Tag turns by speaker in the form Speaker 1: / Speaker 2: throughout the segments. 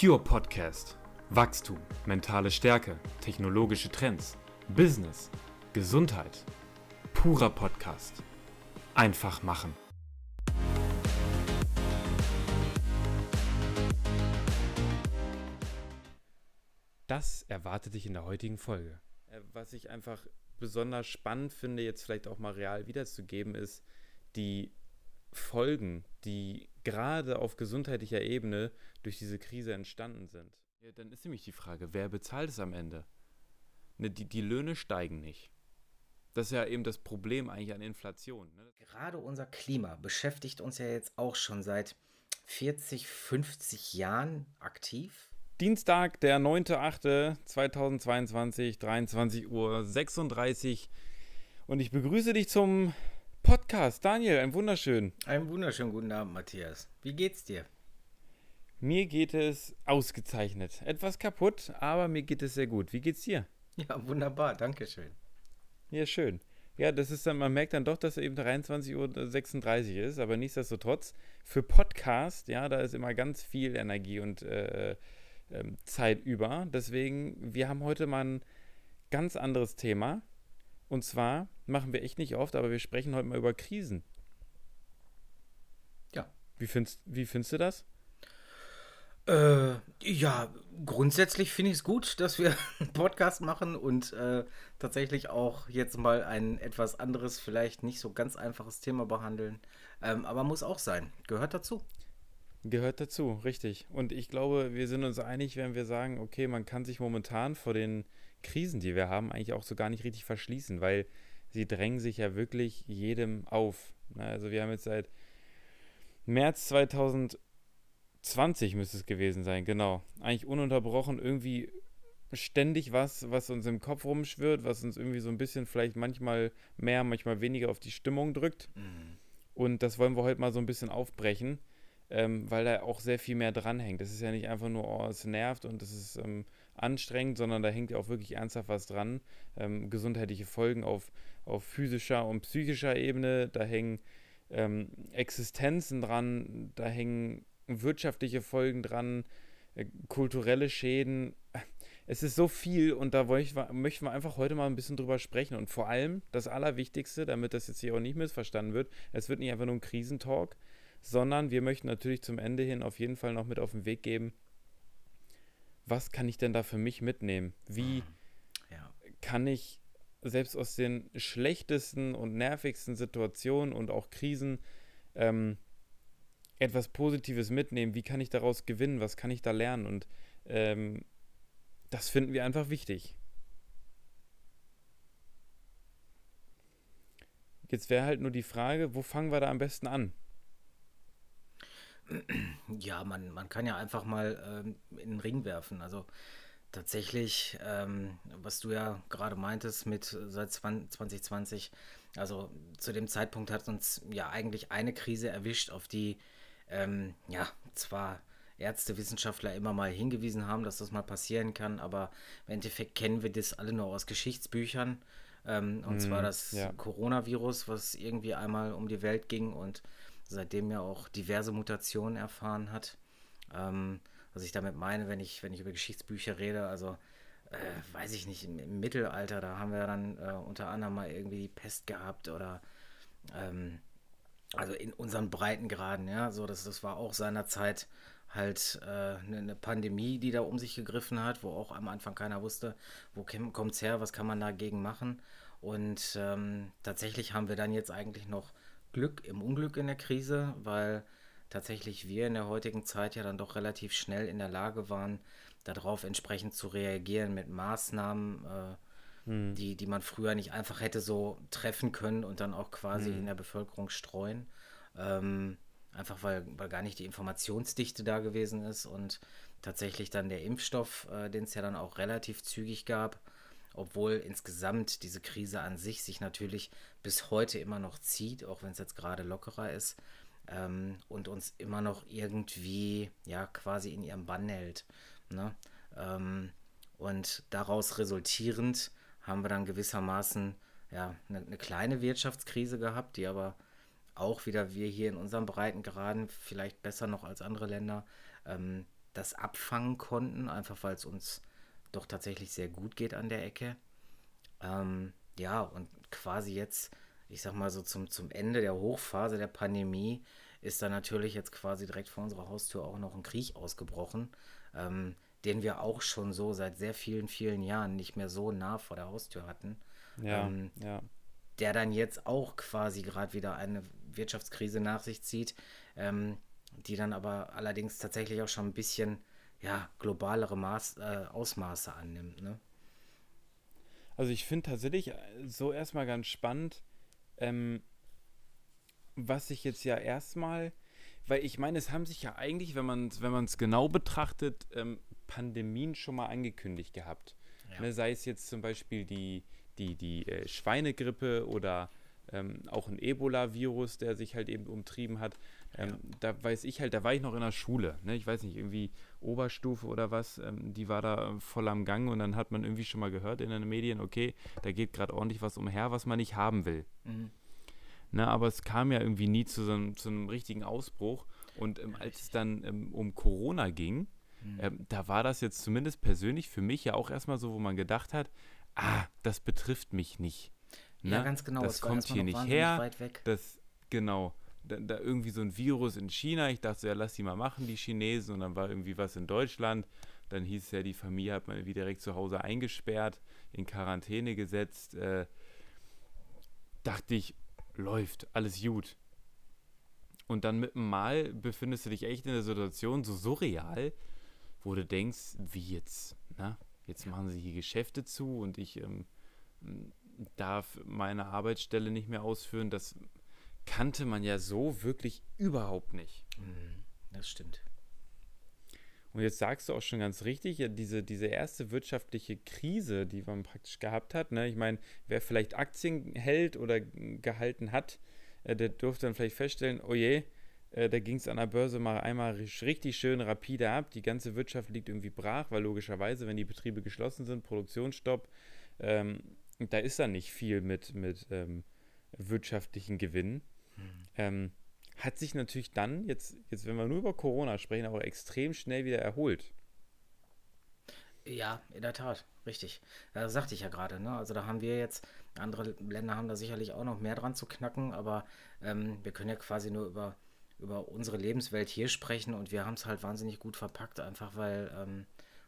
Speaker 1: Pure Podcast. Wachstum, mentale Stärke, technologische Trends, Business, Gesundheit. Purer Podcast. Einfach machen. Das erwartet dich in der heutigen Folge. Äh, was ich einfach besonders spannend finde, jetzt vielleicht auch mal real wiederzugeben, ist die Folgen, die gerade auf gesundheitlicher Ebene durch diese Krise entstanden sind. Ja, dann ist nämlich die Frage, wer bezahlt es am Ende? Ne, die, die Löhne steigen nicht. Das ist ja eben das Problem eigentlich an Inflation. Ne?
Speaker 2: Gerade unser Klima beschäftigt uns ja jetzt auch schon seit 40, 50 Jahren aktiv.
Speaker 1: Dienstag, der 9.8.2022, 23 Uhr 36. Und ich begrüße dich zum Podcast. Daniel, ein wunderschön.
Speaker 2: Einen wunderschönen guten Abend, Matthias. Wie geht's dir?
Speaker 1: Mir geht es ausgezeichnet. Etwas kaputt, aber mir geht es sehr gut. Wie geht's dir?
Speaker 2: Ja, wunderbar, danke schön.
Speaker 1: Ja, schön. Ja, das ist dann, man merkt dann doch, dass es eben 23.36 Uhr ist, aber nichtsdestotrotz, für Podcast, ja, da ist immer ganz viel Energie und äh, äh, Zeit über. Deswegen, wir haben heute mal ein ganz anderes Thema. Und zwar machen wir echt nicht oft, aber wir sprechen heute mal über Krisen.
Speaker 2: Ja.
Speaker 1: Wie findest, wie findest du das?
Speaker 2: Äh, ja, grundsätzlich finde ich es gut, dass wir einen Podcast machen und äh, tatsächlich auch jetzt mal ein etwas anderes, vielleicht nicht so ganz einfaches Thema behandeln. Ähm, aber muss auch sein. Gehört dazu.
Speaker 1: Gehört dazu, richtig. Und ich glaube, wir sind uns einig, wenn wir sagen, okay, man kann sich momentan vor den Krisen, die wir haben, eigentlich auch so gar nicht richtig verschließen, weil sie drängen sich ja wirklich jedem auf. Also wir haben jetzt seit März 2020 müsste es gewesen sein, genau. Eigentlich ununterbrochen irgendwie ständig was, was uns im Kopf rumschwirrt, was uns irgendwie so ein bisschen vielleicht manchmal mehr, manchmal weniger auf die Stimmung drückt. Mhm. Und das wollen wir heute mal so ein bisschen aufbrechen ähm, weil da auch sehr viel mehr dranhängt. Das ist ja nicht einfach nur, oh, es nervt und es ist ähm, anstrengend, sondern da hängt ja auch wirklich ernsthaft was dran. Ähm, gesundheitliche Folgen auf, auf physischer und psychischer Ebene, da hängen ähm, Existenzen dran, da hängen wirtschaftliche Folgen dran, äh, kulturelle Schäden. Es ist so viel und da ich, möchten wir einfach heute mal ein bisschen drüber sprechen. Und vor allem das Allerwichtigste, damit das jetzt hier auch nicht missverstanden wird, es wird nicht einfach nur ein Krisentalk, sondern wir möchten natürlich zum Ende hin auf jeden Fall noch mit auf den Weg geben, was kann ich denn da für mich mitnehmen? Wie ja. kann ich selbst aus den schlechtesten und nervigsten Situationen und auch Krisen ähm, etwas Positives mitnehmen? Wie kann ich daraus gewinnen? Was kann ich da lernen? Und ähm, das finden wir einfach wichtig. Jetzt wäre halt nur die Frage, wo fangen wir da am besten an?
Speaker 2: Ja, man, man kann ja einfach mal ähm, in den Ring werfen. Also tatsächlich, ähm, was du ja gerade meintest mit seit 2020, also zu dem Zeitpunkt hat uns ja eigentlich eine Krise erwischt, auf die ähm, ja zwar Ärzte, Wissenschaftler immer mal hingewiesen haben, dass das mal passieren kann, aber im Endeffekt kennen wir das alle nur aus Geschichtsbüchern. Ähm, und mm, zwar das ja. Coronavirus, was irgendwie einmal um die Welt ging und seitdem ja auch diverse Mutationen erfahren hat. Ähm, was ich damit meine, wenn ich, wenn ich über Geschichtsbücher rede, also äh, weiß ich nicht, im, im, Mittelalter, da haben wir dann äh, unter anderem mal irgendwie die Pest gehabt oder ähm, also in unseren Breitengraden, ja, so das, das war auch seinerzeit halt eine äh, ne, ne Pandemie, die da um sich gegriffen hat, wo auch am Anfang keiner wusste, wo kommt es her, was kann man dagegen machen. Und ähm, tatsächlich haben wir dann jetzt eigentlich noch Glück im Unglück in der Krise, weil tatsächlich wir in der heutigen Zeit ja dann doch relativ schnell in der Lage waren, darauf entsprechend zu reagieren mit Maßnahmen, äh, hm. die, die man früher nicht einfach hätte so treffen können und dann auch quasi hm. in der Bevölkerung streuen. Ähm, einfach weil, weil gar nicht die Informationsdichte da gewesen ist und tatsächlich dann der Impfstoff, äh, den es ja dann auch relativ zügig gab, obwohl insgesamt diese Krise an sich sich natürlich bis heute immer noch zieht, auch wenn es jetzt gerade lockerer ist ähm, und uns immer noch irgendwie ja quasi in ihrem Bann hält. Ne? Ähm, und daraus resultierend haben wir dann gewissermaßen ja eine, eine kleine Wirtschaftskrise gehabt, die aber auch wieder wir hier in unserem Breitengraden vielleicht besser noch als andere Länder ähm, das abfangen konnten, einfach weil es uns doch tatsächlich sehr gut geht an der Ecke. Ähm, ja, und quasi jetzt, ich sag mal so zum, zum Ende der Hochphase der Pandemie, ist da natürlich jetzt quasi direkt vor unserer Haustür auch noch ein Krieg ausgebrochen, ähm, den wir auch schon so seit sehr vielen, vielen Jahren nicht mehr so nah vor der Haustür hatten.
Speaker 1: Ja, ähm, ja.
Speaker 2: Der dann jetzt auch quasi gerade wieder eine Wirtschaftskrise nach sich zieht, ähm, die dann aber allerdings tatsächlich auch schon ein bisschen ja, globalere Maß, äh, Ausmaße annimmt. Ne?
Speaker 1: Also ich finde tatsächlich äh, so erstmal ganz spannend, ähm, was sich jetzt ja erstmal, weil ich meine, es haben sich ja eigentlich, wenn man es wenn genau betrachtet, ähm, Pandemien schon mal angekündigt gehabt. Ja. Ne, sei es jetzt zum Beispiel die, die, die äh, Schweinegrippe oder ähm, auch ein Ebola-Virus, der sich halt eben umtrieben hat. Ähm, ja. Da weiß ich halt, da war ich noch in der Schule. Ne? Ich weiß nicht, irgendwie Oberstufe oder was, ähm, die war da voll am Gang und dann hat man irgendwie schon mal gehört in den Medien, okay, da geht gerade ordentlich was umher, was man nicht haben will. Mhm. Ne, aber es kam ja irgendwie nie zu so einem, zu einem richtigen Ausbruch. Und ähm, als es dann ähm, um Corona ging, mhm. ähm, da war das jetzt zumindest persönlich für mich ja auch erstmal so, wo man gedacht hat, ah, das betrifft mich nicht.
Speaker 2: Ne? Ja, ganz genau.
Speaker 1: Das kommt hier nicht her. Das, genau. Da, da, irgendwie so ein Virus in China. Ich dachte, ja, lass die mal machen, die Chinesen. Und dann war irgendwie was in Deutschland. Dann hieß es ja, die Familie hat man irgendwie direkt zu Hause eingesperrt, in Quarantäne gesetzt. Äh, dachte ich, läuft, alles gut. Und dann mit einem Mal befindest du dich echt in der Situation so surreal, wo du denkst, wie jetzt, na? Jetzt machen sie hier Geschäfte zu und ich ähm, darf meine Arbeitsstelle nicht mehr ausführen. Das kannte man ja so wirklich überhaupt nicht.
Speaker 2: Mhm, das stimmt.
Speaker 1: Und jetzt sagst du auch schon ganz richtig, ja, diese, diese erste wirtschaftliche Krise, die man praktisch gehabt hat, ne? ich meine, wer vielleicht Aktien hält oder gehalten hat, äh, der durfte dann vielleicht feststellen, oh je, äh, da ging es an der Börse mal einmal richtig schön rapide ab. Die ganze Wirtschaft liegt irgendwie brach, weil logischerweise, wenn die Betriebe geschlossen sind, Produktionsstopp, ähm, da ist dann nicht viel mit, mit ähm, wirtschaftlichen Gewinnen. Hm. Ähm, hat sich natürlich dann, jetzt, jetzt, wenn wir nur über Corona sprechen, aber extrem schnell wieder erholt.
Speaker 2: Ja, in der Tat, richtig. Das sagte ich ja gerade. Ne? Also da haben wir jetzt, andere Länder haben da sicherlich auch noch mehr dran zu knacken, aber ähm, wir können ja quasi nur über, über unsere Lebenswelt hier sprechen und wir haben es halt wahnsinnig gut verpackt, einfach weil ähm,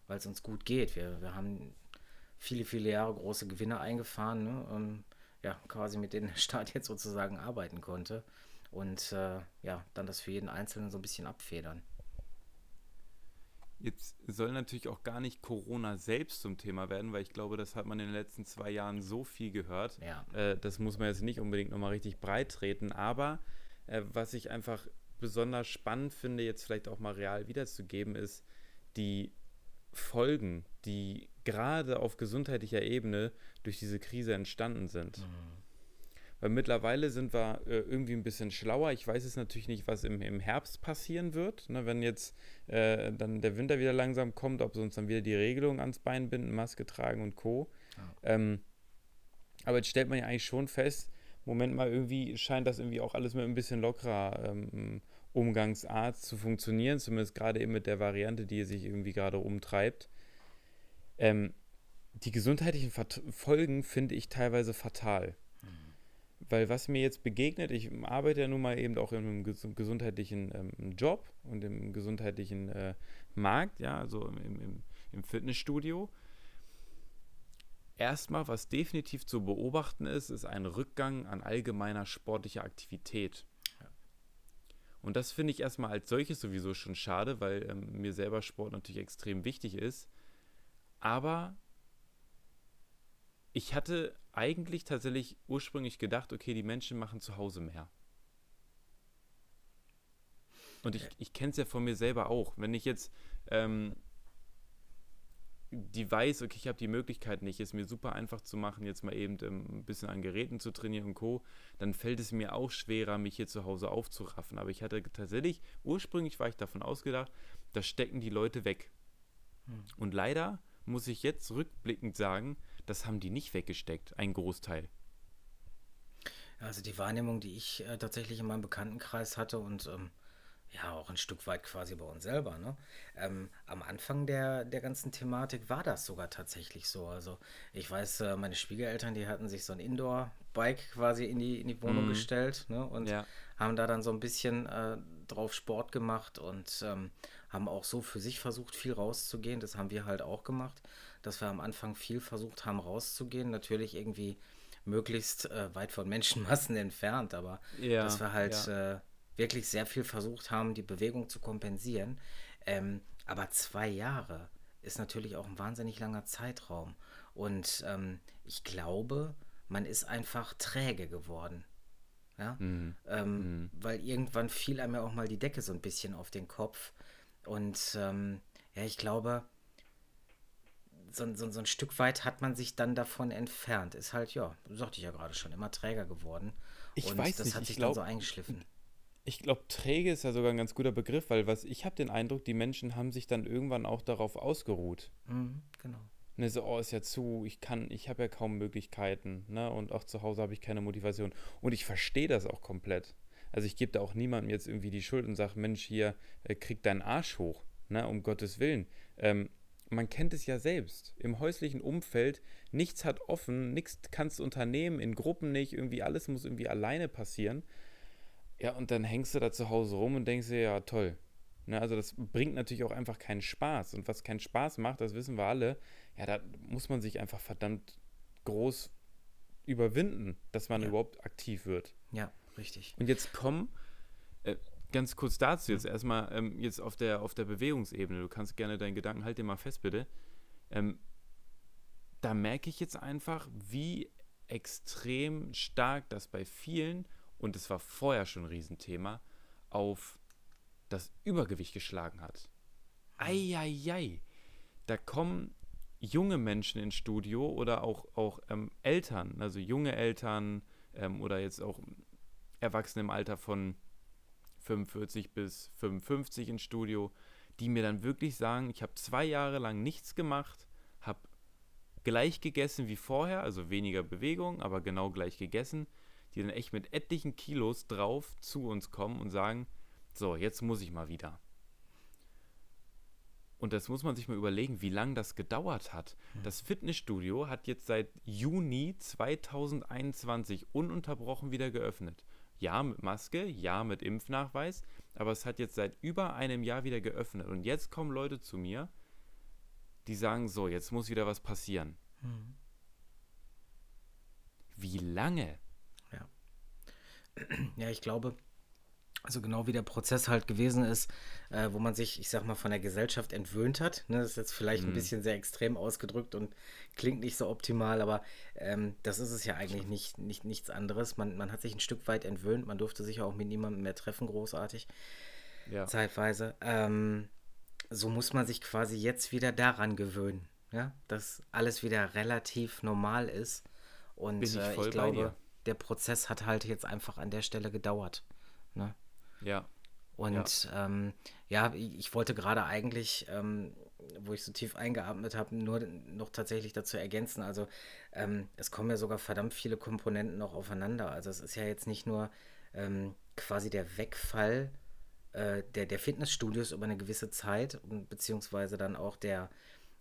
Speaker 2: es uns gut geht. Wir, wir haben viele, viele Jahre große Gewinne eingefahren, ne? um, ja, quasi mit denen der Staat jetzt sozusagen arbeiten konnte und äh, ja, dann das für jeden Einzelnen so ein bisschen abfedern.
Speaker 1: Jetzt soll natürlich auch gar nicht Corona selbst zum Thema werden, weil ich glaube, das hat man in den letzten zwei Jahren so viel gehört.
Speaker 2: Ja.
Speaker 1: Äh, das muss man jetzt nicht unbedingt nochmal richtig breit treten. Aber äh, was ich einfach besonders spannend finde, jetzt vielleicht auch mal real wiederzugeben, ist die Folgen, die gerade auf gesundheitlicher Ebene durch diese Krise entstanden sind. Mhm. Weil mittlerweile sind wir äh, irgendwie ein bisschen schlauer. Ich weiß es natürlich nicht, was im, im Herbst passieren wird. Ne, wenn jetzt äh, dann der Winter wieder langsam kommt, ob sie uns dann wieder die Regelung ans Bein binden, Maske tragen und Co. Ja. Ähm, aber jetzt stellt man ja eigentlich schon fest, Moment mal, irgendwie scheint das irgendwie auch alles mit ein bisschen lockerer ähm, Umgangsart zu funktionieren, zumindest gerade eben mit der Variante, die sich irgendwie gerade umtreibt. Ähm, die gesundheitlichen Folgen finde ich teilweise fatal. Weil was mir jetzt begegnet, ich arbeite ja nun mal eben auch in einem gesundheitlichen ähm, Job und im gesundheitlichen äh, Markt, ja, also im, im, im Fitnessstudio. Erstmal, was definitiv zu beobachten ist, ist ein Rückgang an allgemeiner sportlicher Aktivität. Und das finde ich erstmal als solches sowieso schon schade, weil ähm, mir selber Sport natürlich extrem wichtig ist. Aber ich hatte eigentlich tatsächlich ursprünglich gedacht, okay, die Menschen machen zu Hause mehr. Und ich, ich kenne es ja von mir selber auch. Wenn ich jetzt ähm, die weiß, okay, ich habe die Möglichkeit nicht, es mir super einfach zu machen, jetzt mal eben ähm, ein bisschen an Geräten zu trainieren und Co., dann fällt es mir auch schwerer, mich hier zu Hause aufzuraffen. Aber ich hatte tatsächlich, ursprünglich war ich davon ausgedacht, da stecken die Leute weg. Hm. Und leider muss ich jetzt rückblickend sagen, das haben die nicht weggesteckt, ein Großteil.
Speaker 2: Also die Wahrnehmung, die ich äh, tatsächlich in meinem Bekanntenkreis hatte und ähm, Ja, auch ein Stück weit quasi bei uns selber. Ne? Ähm, am Anfang der, der ganzen Thematik war das sogar tatsächlich so. Also ich weiß, äh, meine Schwiegereltern, die hatten sich so ein Indoor-Bike quasi in die, in die Wohnung mhm. gestellt ne? und ja. haben da dann so ein bisschen äh, drauf Sport gemacht und ähm, haben auch so für sich versucht, viel rauszugehen. Das haben wir halt auch gemacht, dass wir am Anfang viel versucht haben, rauszugehen. Natürlich irgendwie möglichst äh, weit von Menschenmassen entfernt, aber ja, dass wir halt ja. äh, wirklich sehr viel versucht haben, die Bewegung zu kompensieren. Ähm, aber zwei Jahre ist natürlich auch ein wahnsinnig langer Zeitraum. Und ähm, ich glaube, man ist einfach träge geworden. Ja? Mhm. Ähm, mhm. Weil irgendwann fiel einem ja auch mal die Decke so ein bisschen auf den Kopf. Und ähm, ja, ich glaube, so, so, so, ein Stück weit hat man sich dann davon entfernt. Ist halt, ja, sagte ich ja gerade schon, immer träger geworden.
Speaker 1: Ich und weiß das nicht, hat sich glaub, dann so eingeschliffen. Ich glaube, träge ist ja sogar ein ganz guter Begriff, weil was ich habe den Eindruck, die Menschen haben sich dann irgendwann auch darauf ausgeruht.
Speaker 2: Mhm, genau.
Speaker 1: Ne, so, oh, ist ja zu, ich kann, ich habe ja kaum Möglichkeiten, ne? Und auch zu Hause habe ich keine Motivation. Und ich verstehe das auch komplett. Also ich gebe da auch niemandem jetzt irgendwie die Schuld und sage, Mensch, hier, äh, krieg deinen Arsch hoch, ne? Um Gottes Willen. Ähm, man kennt es ja selbst. Im häuslichen Umfeld, nichts hat offen, nichts kannst du unternehmen, in Gruppen nicht, irgendwie alles muss irgendwie alleine passieren. Ja, und dann hängst du da zu Hause rum und denkst dir, ja, toll. Ne, also das bringt natürlich auch einfach keinen Spaß. Und was keinen Spaß macht, das wissen wir alle, ja, da muss man sich einfach verdammt groß überwinden, dass man ja. überhaupt aktiv wird.
Speaker 2: Ja, richtig.
Speaker 1: Und jetzt komm, äh, ganz kurz dazu jetzt mhm. erstmal ähm, jetzt auf der, auf der Bewegungsebene. Du kannst gerne deinen Gedanken, halt dir mal fest, bitte. Ähm, da merke ich jetzt einfach, wie extrem stark das bei vielen, und es war vorher schon ein Riesenthema, auf das Übergewicht geschlagen hat. Eieiei. Da kommen junge Menschen ins Studio oder auch, auch ähm, Eltern, also junge Eltern ähm, oder jetzt auch Erwachsene im Alter von 45 bis 55 ins Studio, die mir dann wirklich sagen, ich habe zwei Jahre lang nichts gemacht, habe gleich gegessen wie vorher, also weniger Bewegung, aber genau gleich gegessen, die dann echt mit etlichen Kilos drauf zu uns kommen und sagen, so, jetzt muss ich mal wieder. Und das muss man sich mal überlegen, wie lange das gedauert hat. Hm. Das Fitnessstudio hat jetzt seit Juni 2021 ununterbrochen wieder geöffnet. Ja, mit Maske, ja, mit Impfnachweis, aber es hat jetzt seit über einem Jahr wieder geöffnet. Und jetzt kommen Leute zu mir, die sagen, so, jetzt muss wieder was passieren. Hm. Wie lange?
Speaker 2: Ja. Ja, ich glaube, also genau wie der Prozess halt gewesen ist, äh, wo man sich, ich sag mal, von der Gesellschaft entwöhnt hat. Ne? Das ist jetzt vielleicht mhm. ein bisschen sehr extrem ausgedrückt und klingt nicht so optimal, aber ähm, das ist es ja eigentlich nicht, nicht nichts anderes. Man, man hat sich ein Stück weit entwöhnt, man durfte sich auch mit niemandem mehr treffen, großartig. Ja. Zeitweise. Ähm, so muss man sich quasi jetzt wieder daran gewöhnen, ja? dass alles wieder relativ normal ist. Und ich, äh, ich glaube, der Prozess hat halt jetzt einfach an der Stelle gedauert. Ne?
Speaker 1: Ja.
Speaker 2: Und ja, ähm, ja ich wollte gerade eigentlich, ähm, wo ich so tief eingeatmet habe, nur noch tatsächlich dazu ergänzen. Also ähm, es kommen ja sogar verdammt viele Komponenten noch aufeinander. Also es ist ja jetzt nicht nur ähm, quasi der Wegfall äh, der, der Fitnessstudios über eine gewisse Zeit, beziehungsweise dann auch der,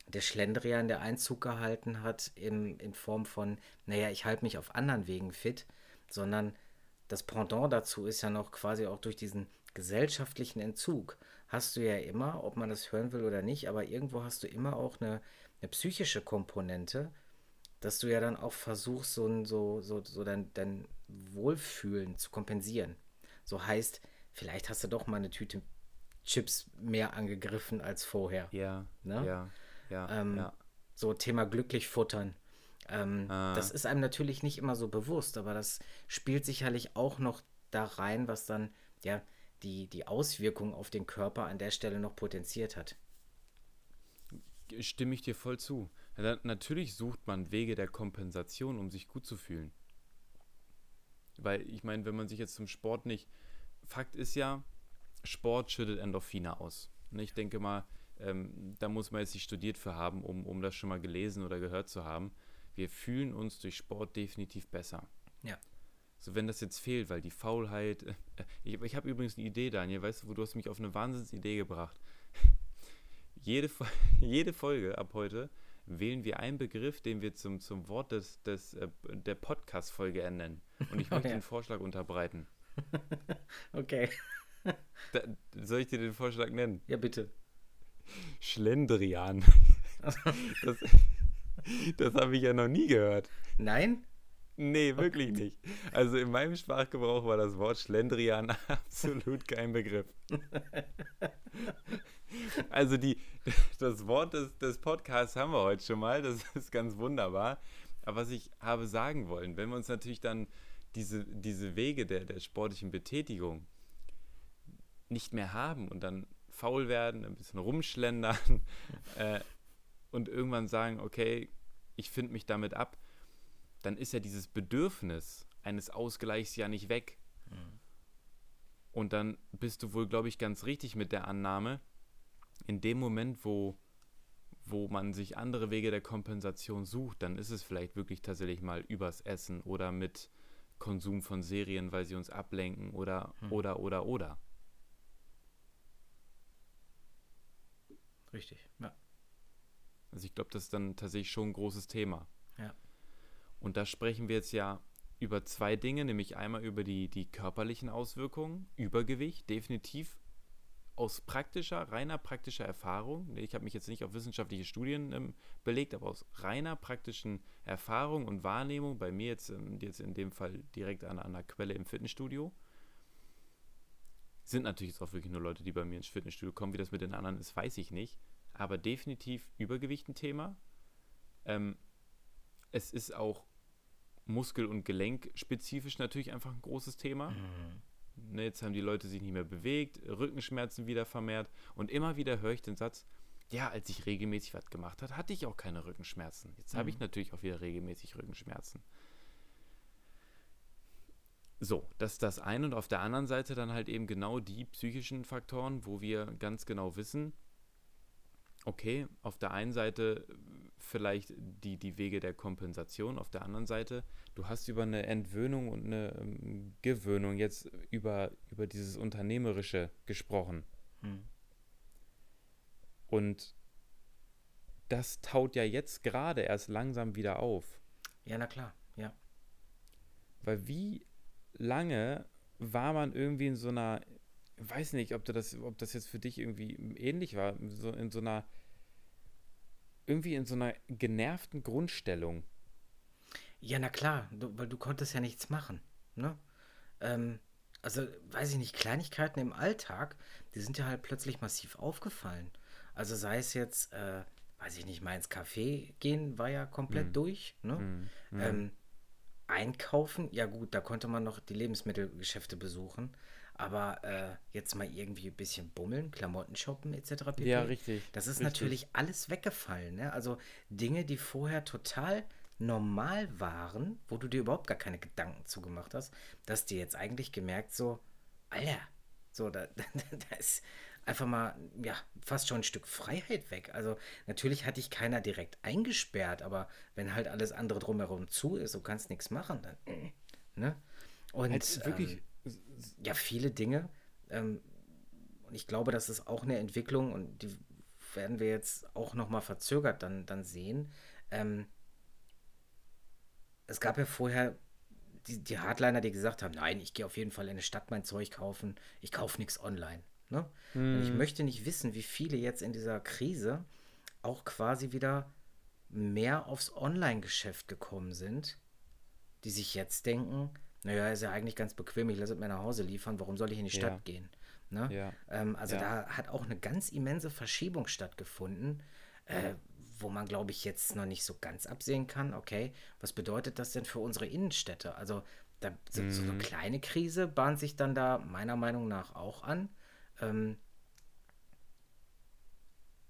Speaker 2: der Schlendrian, der Einzug gehalten hat in, in Form von, naja, ich halte mich auf anderen Wegen fit, sondern das Pendant dazu ist ja noch quasi auch durch diesen gesellschaftlichen Entzug hast du ja immer, ob man das hören will oder nicht, aber irgendwo hast du immer auch eine, eine psychische Komponente, dass du ja dann auch versuchst, so, so, so, so dein, dein Wohlfühlen zu kompensieren. So heißt, vielleicht hast du doch mal eine Tüte Chips mehr angegriffen als vorher.
Speaker 1: Ja. Ne? Ja. Ja,
Speaker 2: ähm,
Speaker 1: ja.
Speaker 2: So Thema glücklich futtern. Ähm, ah. Das ist einem natürlich nicht immer so bewusst, aber das spielt sicherlich auch noch da rein, was dann ja die, die Auswirkungen auf den Körper an der Stelle noch potenziert hat.
Speaker 1: Stimme ich dir voll zu. Ja, natürlich sucht man Wege der Kompensation, um sich gut zu fühlen. Weil ich meine, wenn man sich jetzt zum Sport nicht. Fakt ist ja, Sport schüttet Endorphine aus. Und ich denke mal, ähm, da muss man jetzt nicht studiert für haben, um, um das schon mal gelesen oder gehört zu haben wir fühlen uns durch Sport definitiv besser.
Speaker 2: Ja.
Speaker 1: So, wenn das jetzt fehlt, weil die Faulheit. Äh, ich, ich habe übrigens eine Idee, Daniel, weißt du, wo du hast mich auf eine Wahnsinnsidee gebracht. jede, jede Folge ab heute wählen wir einen Begriff, den wir zum, zum Wort des, des, äh, der Podcast-Folge ernennen. Und ich möchte okay. den Vorschlag unterbreiten.
Speaker 2: okay.
Speaker 1: Da, soll ich dir den Vorschlag nennen?
Speaker 2: Ja, bitte.
Speaker 1: Schlendrian. das das habe ich ja noch nie gehört.
Speaker 2: Nein?
Speaker 1: Nee, wirklich okay. nicht. Also in meinem Sprachgebrauch war das Wort Schlendrian absolut kein Begriff. Also die, das Wort des, des Podcasts haben wir heute schon mal, das ist ganz wunderbar. Aber was ich habe sagen wollen, wenn wir uns natürlich dann diese, diese Wege der, der sportlichen Betätigung nicht mehr haben und dann faul werden, ein bisschen rumschlendern äh, und irgendwann sagen, okay, ich finde mich damit ab, dann ist ja dieses Bedürfnis eines Ausgleichs ja nicht weg. Mhm. Und dann bist du wohl, glaube ich, ganz richtig mit der Annahme, in dem Moment, wo, wo man sich andere Wege der Kompensation sucht, dann ist es vielleicht wirklich tatsächlich mal übers Essen oder mit Konsum von Serien, weil sie uns ablenken oder, hm. oder, oder, oder.
Speaker 2: Richtig, ja.
Speaker 1: Also ich glaube, das ist dann tatsächlich schon ein großes Thema.
Speaker 2: Ja.
Speaker 1: Und da sprechen wir jetzt ja über zwei Dinge, nämlich einmal über die, die körperlichen Auswirkungen, Übergewicht, definitiv aus praktischer, reiner praktischer Erfahrung, ich habe mich jetzt nicht auf wissenschaftliche Studien ähm, belegt, aber aus reiner praktischen Erfahrung und Wahrnehmung, bei mir jetzt, ähm, jetzt in dem Fall direkt an, einer Quelle im Fitnessstudio, sind natürlich jetzt auch wirklich nur Leute, die bei mir ins Fitnessstudio kommen. Wie das mit den anderen ist, weiß ich nicht. Aber definitiv Übergewicht ein Thema. Ähm, es ist auch Muskel- und Gelenkspezifisch natürlich einfach ein großes Thema. Mhm. Ne, jetzt haben die Leute sich nicht mehr bewegt, Rückenschmerzen wieder vermehrt und immer wieder höre ich den Satz, ja, als ich regelmäßig was gemacht habe, hatte ich auch keine Rückenschmerzen. Jetzt mhm. habe ich mhm. natürlich auch wieder regelmäßig Rückenschmerzen. So, das ist das eine und auf der anderen Seite dann halt eben genau die psychischen Faktoren, wo wir ganz genau wissen, okay, auf der einen Seite vielleicht die, die Wege der Kompensation, auf der anderen Seite, du hast über eine Entwöhnung und eine ähm, Gewöhnung jetzt über, über dieses Unternehmerische gesprochen. Hm. Und das taut ja jetzt gerade erst langsam wieder auf.
Speaker 2: Ja, na klar, ja.
Speaker 1: Weil wie lange war man irgendwie in so einer, weiß nicht, ob das, ob das jetzt für dich irgendwie ähnlich war, so in so einer irgendwie in so einer genervten Grundstellung.
Speaker 2: Ja, na klar, du, weil du konntest ja nichts machen. Ne? Ähm, also, weiß ich nicht, Kleinigkeiten im Alltag, die sind ja halt plötzlich massiv aufgefallen. Also sei es jetzt, äh, weiß ich nicht, mal ins Café gehen war ja komplett hm. durch. Ne? Hm. Hm. Ähm, einkaufen, ja gut, da konnte man noch die Lebensmittelgeschäfte besuchen. Aber äh, jetzt mal irgendwie ein bisschen bummeln, Klamotten shoppen etc.
Speaker 1: Pp. Ja, richtig.
Speaker 2: Das ist
Speaker 1: richtig.
Speaker 2: natürlich alles weggefallen. Ne? Also Dinge, die vorher total normal waren, wo du dir überhaupt gar keine Gedanken zugemacht hast, dass dir jetzt eigentlich gemerkt, so, Alter, so, da, da ist einfach mal, ja, fast schon ein Stück Freiheit weg. Also natürlich hatte ich keiner direkt eingesperrt, aber wenn halt alles andere drumherum zu ist, du kannst nichts machen, dann, ne? Und halt wirklich, ähm, ja, viele Dinge. Ähm, und ich glaube, das ist auch eine Entwicklung und die werden wir jetzt auch nochmal verzögert dann, dann sehen. Ähm, es gab ja vorher die, die Hardliner, die gesagt haben, nein, ich gehe auf jeden Fall in eine Stadt mein Zeug kaufen, ich kaufe nichts online. Ne? Hm. Und ich hm. möchte nicht wissen, wie viele jetzt in dieser Krise auch quasi wieder mehr aufs Online-Geschäft gekommen sind, die sich jetzt denken, naja, ist ja eigentlich ganz bequem, ich lasse es mir nach Hause liefern, warum soll ich in die Stadt ja. gehen? Ne? Ja. Ähm, also ja. da hat auch eine ganz immense Verschiebung stattgefunden, äh, wo man, glaube ich, jetzt noch nicht so ganz absehen kann, okay, was bedeutet das denn für unsere Innenstädte? Also da, so, mhm. so eine kleine Krise bahnt sich dann da meiner Meinung nach auch an. Ähm,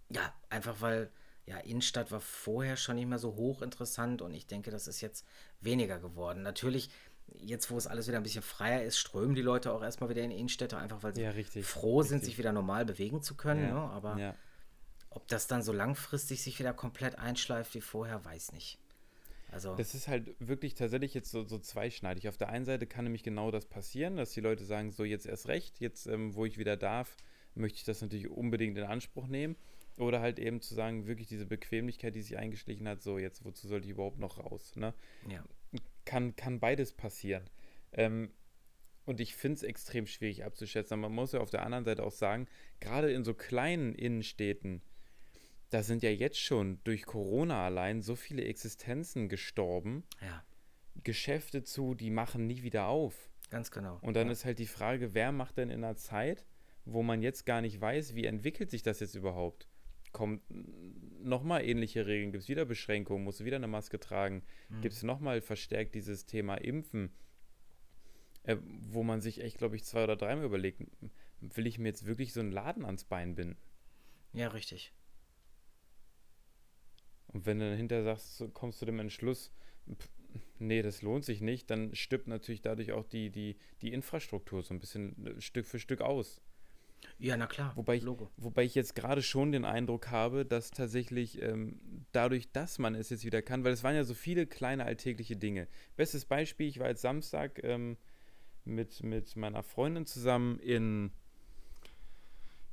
Speaker 2: ja, einfach weil ja, Innenstadt war vorher schon nicht mehr so hochinteressant und ich denke, das ist jetzt weniger geworden. Natürlich jetzt, wo es alles wieder ein bisschen freier ist, strömen die Leute auch erstmal wieder in Innenstädte, einfach weil sie
Speaker 1: ja, richtig,
Speaker 2: froh richtig. sind, sich wieder normal bewegen zu können. Ja, ne? Aber ja. ob das dann so langfristig sich wieder komplett einschleift wie vorher, weiß nicht. Also,
Speaker 1: Das ist halt wirklich tatsächlich jetzt so, so zweischneidig. Auf der einen Seite kann nämlich genau das passieren, dass die Leute sagen, so jetzt erst recht, jetzt ähm, wo ich wieder darf, möchte ich das natürlich unbedingt in Anspruch nehmen. Oder halt eben zu sagen, wirklich diese Bequemlichkeit, die sich eingeschlichen hat, so jetzt, wozu sollte ich überhaupt noch raus? Ne?
Speaker 2: ja.
Speaker 1: Kann, kann beides passieren. Ähm, und ich finde es extrem schwierig abzuschätzen. Aber man muss ja auf der anderen Seite auch sagen, gerade in so kleinen Innenstädten, da sind ja jetzt schon durch Corona allein so viele Existenzen gestorben.
Speaker 2: Ja,
Speaker 1: Geschäfte zu, die machen nie wieder auf.
Speaker 2: ganz genau.
Speaker 1: Und dann
Speaker 2: ja.
Speaker 1: ist halt die Frage, wer macht denn in einer Zeit, wo man jetzt gar nicht weiß, wie entwickelt sich das jetzt überhaupt? Kommt nochmal ähnliche Regeln? Gibt es wieder Beschränkungen? Musst du wieder eine Maske tragen?
Speaker 2: Mhm.
Speaker 1: Gibt es nochmal verstärkt dieses Thema Impfen? Äh, wo man sich echt, glaube ich, zwei oder dreimal überlegt, will ich mir jetzt wirklich so einen Laden ans Bein binden?
Speaker 2: Ja, richtig.
Speaker 1: Und wenn du dann hinterher sagst, kommst du dem Entschluss, pff, nee, das lohnt sich nicht, dann stirbt natürlich dadurch auch die, die, die Infrastruktur so ein bisschen äh, Stück für Stück aus.
Speaker 2: Ja, na klar.
Speaker 1: Wobei ich,
Speaker 2: Logo.
Speaker 1: wobei ich jetzt gerade schon den Eindruck habe, dass tatsächlich ähm, dadurch, dass man es jetzt wieder kann, weil es waren ja so viele kleine alltägliche Dinge. Bestes Beispiel, ich war jetzt Samstag ähm, mit, mit meiner Freundin zusammen in,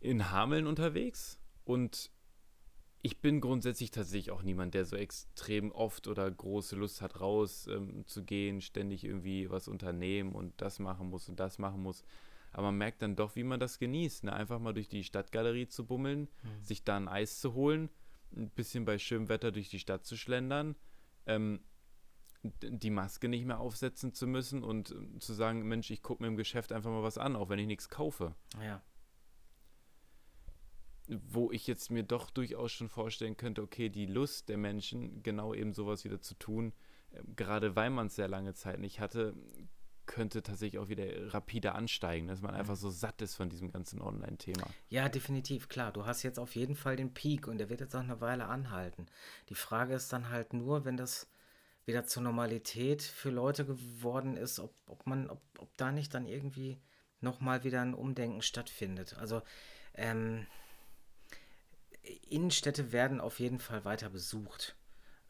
Speaker 1: in Hameln unterwegs und ich bin grundsätzlich tatsächlich auch niemand, der so extrem oft oder große Lust hat, raus ähm, zu gehen, ständig irgendwie was unternehmen und das machen muss und das machen muss. Aber man merkt dann doch, wie man das genießt. Ne? Einfach mal durch die Stadtgalerie zu bummeln,
Speaker 2: Mhm.
Speaker 1: sich da ein Eis zu holen, ein bisschen bei schönem Wetter durch die Stadt zu schlendern, ähm, die Maske nicht mehr aufsetzen zu müssen und ähm, zu sagen, Mensch, ich gucke mir im Geschäft einfach mal was an, auch wenn ich nichts kaufe.
Speaker 2: Ja,
Speaker 1: Wo ich jetzt mir doch durchaus schon vorstellen könnte, okay, die Lust der Menschen, genau eben sowas wieder zu tun, äh, gerade weil man es sehr lange Zeit nicht hatte, könnte tatsächlich auch wieder rapide ansteigen, dass man einfach so satt ist von diesem ganzen Online-Thema.
Speaker 2: Ja, definitiv, klar. Du hast jetzt auf jeden Fall den Peak und der wird jetzt auch eine Weile anhalten. Die Frage ist dann halt nur, wenn das wieder zur Normalität für Leute geworden ist, ob, ob man, ob, ob da nicht dann irgendwie nochmal wieder ein Umdenken stattfindet. Also, ähm, Innenstädte werden auf jeden Fall weiter besucht.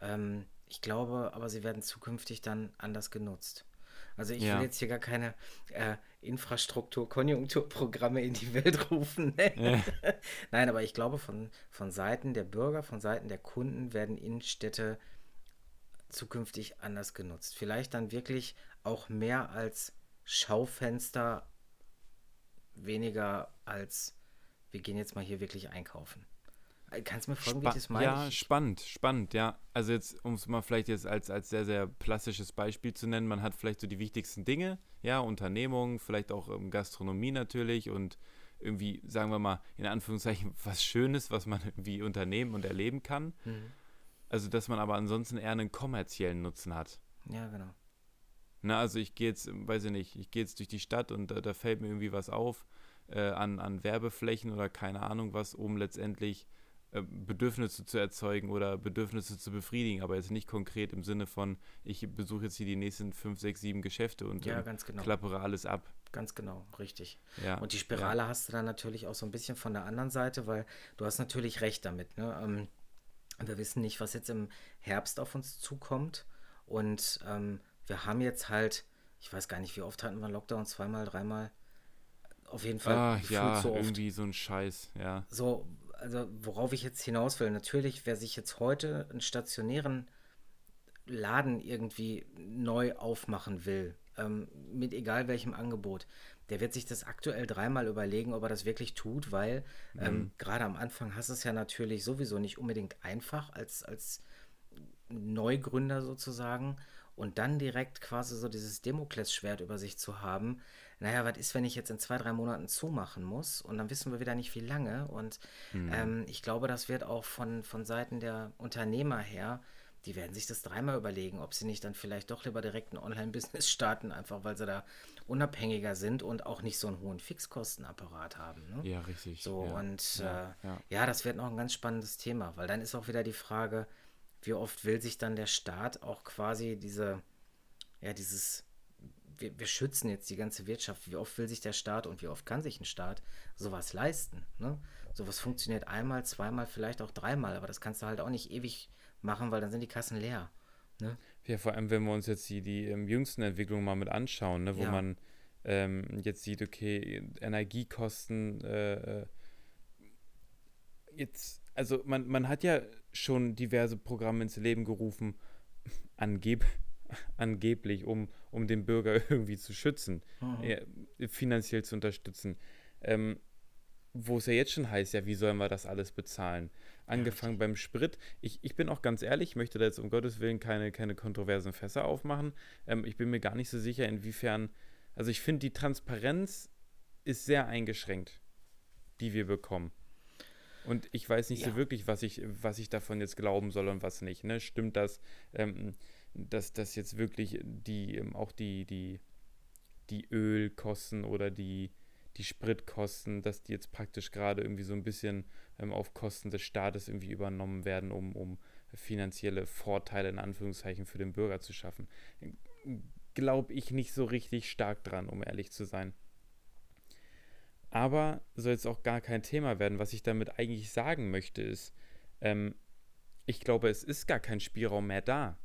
Speaker 2: Ähm, ich glaube, aber sie werden zukünftig dann anders genutzt. Also ich
Speaker 1: Ja.
Speaker 2: will jetzt hier gar keine äh, Infrastruktur-Konjunkturprogramme in die Welt rufen. ne? Nein, aber ich glaube, von, von Seiten der Bürger, von Seiten der Kunden werden Innenstädte zukünftig anders genutzt. Vielleicht dann wirklich auch mehr als Schaufenster, weniger als wir gehen jetzt mal hier wirklich einkaufen. Kannst du mir folgen, wie
Speaker 1: Spa-
Speaker 2: das meine?
Speaker 1: Ja, spannend, spannend, ja. Also jetzt, um es mal vielleicht jetzt als, als sehr, sehr plastisches Beispiel zu nennen, man hat vielleicht so die wichtigsten Dinge, ja, Unternehmung, vielleicht auch ähm, Gastronomie natürlich und irgendwie, sagen wir mal, in Anführungszeichen was Schönes, was man irgendwie unternehmen und erleben kann.
Speaker 2: Mhm.
Speaker 1: Also, dass man aber ansonsten eher einen kommerziellen Nutzen hat.
Speaker 2: Ja, genau.
Speaker 1: Na, also ich gehe jetzt, ähm, weiß ich nicht, ich gehe jetzt durch die Stadt und da, da fällt mir irgendwie was auf äh, an, an Werbeflächen oder keine Ahnung was, um letztendlich Bedürfnisse zu erzeugen oder Bedürfnisse zu befriedigen, aber jetzt nicht konkret im Sinne von, ich besuche jetzt hier die nächsten fünf, sechs, sieben Geschäfte und
Speaker 2: Ja,
Speaker 1: ähm,
Speaker 2: ganz genau.
Speaker 1: klappere alles ab.
Speaker 2: Ganz genau, richtig.
Speaker 1: Ja,
Speaker 2: Und die Spirale hast du dann natürlich auch so ein bisschen von der anderen Seite, weil du hast natürlich recht damit. Ne? Ähm, wir wissen nicht, was jetzt im Herbst auf uns zukommt. Und ähm, wir haben jetzt halt, ich weiß gar nicht, wie oft hatten wir Lockdown, zweimal, dreimal. Auf jeden Fall
Speaker 1: Ah, ja,
Speaker 2: so oft.
Speaker 1: irgendwie so ein Scheiß, ja.
Speaker 2: So, also worauf ich jetzt hinaus will, natürlich, wer sich jetzt heute einen stationären Laden irgendwie neu aufmachen will, ähm, mit egal welchem Angebot, der wird sich das aktuell dreimal überlegen, ob er das wirklich tut, weil ähm, gerade am Anfang hast du es ja natürlich sowieso nicht unbedingt einfach als, als Neugründer sozusagen und dann direkt quasi so dieses Damoklesschwert über sich zu haben. Naja, was ist, wenn ich jetzt in zwei, drei Monaten zumachen muss und dann wissen wir wieder nicht, wie lange. Und ähm, ich glaube, das wird auch von, von Seiten der Unternehmer her, die werden sich das dreimal überlegen, ob sie nicht dann vielleicht doch lieber direkt ein Online-Business starten, einfach weil sie da unabhängiger sind und auch nicht so einen hohen Fixkostenapparat haben. Ne?
Speaker 1: Ja, richtig.
Speaker 2: So,
Speaker 1: ja,
Speaker 2: und
Speaker 1: ja,
Speaker 2: äh,
Speaker 1: ja.
Speaker 2: ja, das wird noch ein ganz spannendes Thema, weil dann ist auch wieder die Frage, wie oft will sich dann der Staat auch quasi diese, ja, dieses, wir, wir schützen jetzt die ganze Wirtschaft, wie oft will sich der Staat und wie oft kann sich ein Staat sowas leisten? Ne? Sowas funktioniert einmal, zweimal, vielleicht auch dreimal, aber das kannst du halt auch nicht ewig machen, weil dann sind die Kassen leer. Ne?
Speaker 1: Ja, vor allem, wenn wir uns jetzt die, die ähm, jüngsten Entwicklungen mal mit anschauen, ne, wo
Speaker 2: Ja.
Speaker 1: man ähm, jetzt sieht, okay, Energiekosten, äh, äh, jetzt, also man, man hat ja schon diverse Programme ins Leben gerufen, angeb angeblich, um, um den Bürger irgendwie zu schützen,
Speaker 2: Mhm.
Speaker 1: ja, finanziell zu unterstützen. Ähm, wo es ja jetzt schon heißt, ja, wie sollen wir das alles bezahlen? Angefangen beim Sprit. Ich, ich bin auch ganz ehrlich, ich möchte da jetzt um Gottes Willen keine, keine kontroversen Fässer aufmachen. Ähm, ich bin mir gar nicht so sicher, inwiefern. Also ich finde, die Transparenz ist sehr eingeschränkt, die wir bekommen. Und ich weiß nicht
Speaker 2: Ja.
Speaker 1: so wirklich, was ich, was ich davon jetzt glauben soll und was nicht. Ne? Stimmt das, ähm, dass das jetzt wirklich die, ähm, auch die, die, die Ölkosten oder die, die Spritkosten, dass die jetzt praktisch gerade irgendwie so ein bisschen ähm, auf Kosten des Staates irgendwie übernommen werden, um, um finanzielle Vorteile in Anführungszeichen für den Bürger zu schaffen. Glaube ich nicht so richtig stark dran, um ehrlich zu sein. Aber soll jetzt auch gar kein Thema werden. Was ich damit eigentlich sagen möchte, ist, ähm, ich glaube, es ist gar kein Spielraum mehr da,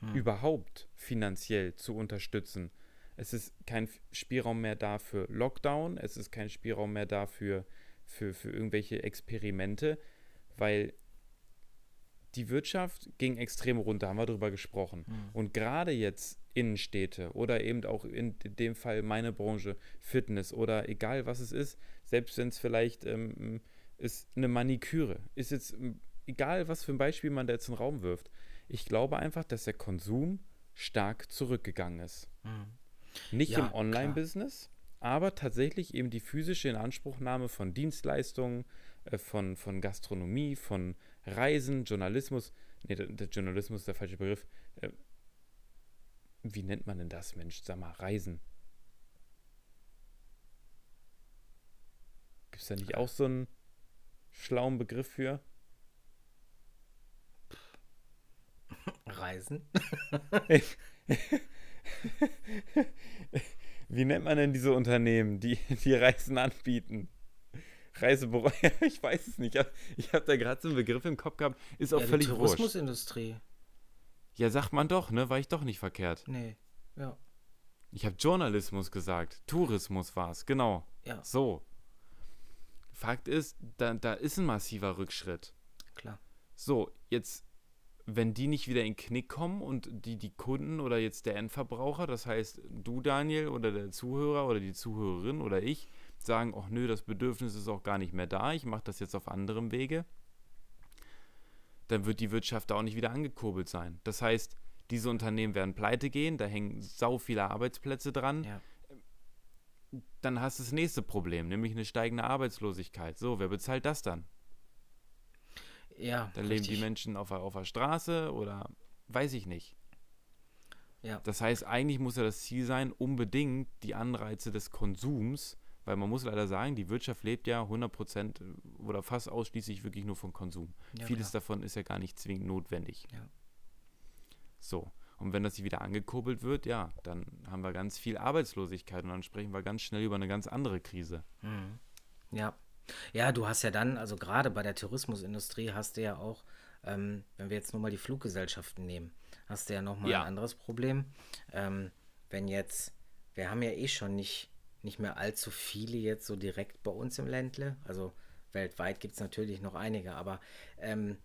Speaker 2: Hm.
Speaker 1: überhaupt finanziell zu unterstützen. Es ist kein Spielraum mehr da für Lockdown, es ist kein Spielraum mehr da für, für, für irgendwelche Experimente, weil die Wirtschaft ging extrem runter, haben wir darüber gesprochen.
Speaker 2: Hm.
Speaker 1: Und gerade jetzt Innenstädte oder eben auch in dem Fall meine Branche, Fitness oder egal was es ist, selbst wenn es vielleicht ähm, ist eine Maniküre, ist jetzt ähm, egal was für ein Beispiel man da jetzt in den Raum wirft. Ich glaube einfach, dass der Konsum stark zurückgegangen ist.
Speaker 2: Hm.
Speaker 1: Nicht
Speaker 2: Ja,
Speaker 1: im Online-Business, aber tatsächlich eben die physische Inanspruchnahme von Dienstleistungen, äh, von, von Gastronomie, von Reisen, Journalismus. Nee, der, der Journalismus ist der falsche Begriff. Äh, wie nennt man denn das, Mensch? Sag mal, Reisen. Gibt es da nicht auch so einen schlauen Begriff für?
Speaker 2: Reisen?
Speaker 1: Wie nennt man denn diese Unternehmen, die, die Reisen anbieten? Reisebüro, ich weiß es nicht. Ich habe da gerade so einen Begriff im Kopf gehabt, ist auch
Speaker 2: ja, die
Speaker 1: völlig wurscht.
Speaker 2: Tourismusindustrie.
Speaker 1: Ja, sagt man doch, ne? War ich doch nicht verkehrt.
Speaker 2: Nee. Ja.
Speaker 1: Ich habe Journalismus gesagt. Tourismus war es, genau.
Speaker 2: Ja,
Speaker 1: So. Fakt ist, da, da ist ein massiver Rückschritt.
Speaker 2: klar.
Speaker 1: So, jetzt, wenn die nicht wieder in Knick kommen und die, die Kunden oder jetzt der Endverbraucher, das heißt du, Daniel, oder der Zuhörer oder die Zuhörerin oder ich, sagen, ach nö, das Bedürfnis ist auch gar nicht mehr da, ich mache das jetzt auf anderem Wege, dann wird die Wirtschaft da auch nicht wieder angekurbelt sein. Das heißt, diese Unternehmen werden pleite gehen, da hängen sau viele Arbeitsplätze dran.
Speaker 2: Ja.
Speaker 1: Dann hast du das nächste Problem, nämlich eine steigende Arbeitslosigkeit. So, wer bezahlt das dann?
Speaker 2: Ja,
Speaker 1: Dann leben die
Speaker 2: richtig.
Speaker 1: Menschen auf, der- auf der Straße oder weiß ich nicht.
Speaker 2: Ja.
Speaker 1: Das heißt, eigentlich muss ja das Ziel sein, unbedingt die Anreize des Konsums, weil man muss leider sagen, die Wirtschaft lebt ja 100% oder fast ausschließlich wirklich nur von Konsum.
Speaker 2: Ja,
Speaker 1: Vieles
Speaker 2: klar.
Speaker 1: davon ist ja gar nicht zwingend notwendig.
Speaker 2: Ja.
Speaker 1: So. Und wenn das wieder angekurbelt wird, ja, dann haben wir ganz viel Arbeitslosigkeit und dann sprechen wir ganz schnell über eine ganz andere Krise.
Speaker 2: Mhm. Ja. Ja, du hast ja dann, also gerade bei der Tourismusindustrie hast du ja auch, ähm, wenn wir jetzt nur mal die Fluggesellschaften nehmen, hast du ja nochmal
Speaker 1: Ja.
Speaker 2: ein anderes Problem. Ähm, wenn jetzt, wir haben ja eh schon nicht, nicht mehr allzu viele jetzt so direkt bei uns im Ländle, also weltweit gibt es natürlich noch einige, aber ähm,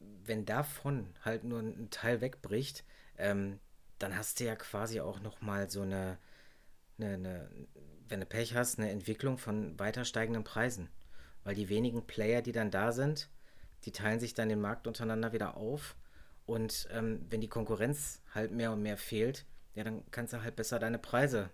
Speaker 2: wenn davon halt nur ein Teil wegbricht, ähm, dann hast du ja quasi auch nochmal so eine, eine, eine, wenn du Pech hast, eine Entwicklung von weiter steigenden Preisen. Weil die wenigen Player, die dann da sind, die teilen sich dann den Markt untereinander wieder auf. Und ähm, wenn die Konkurrenz halt mehr und mehr fehlt, ja, dann kannst du halt besser deine Preise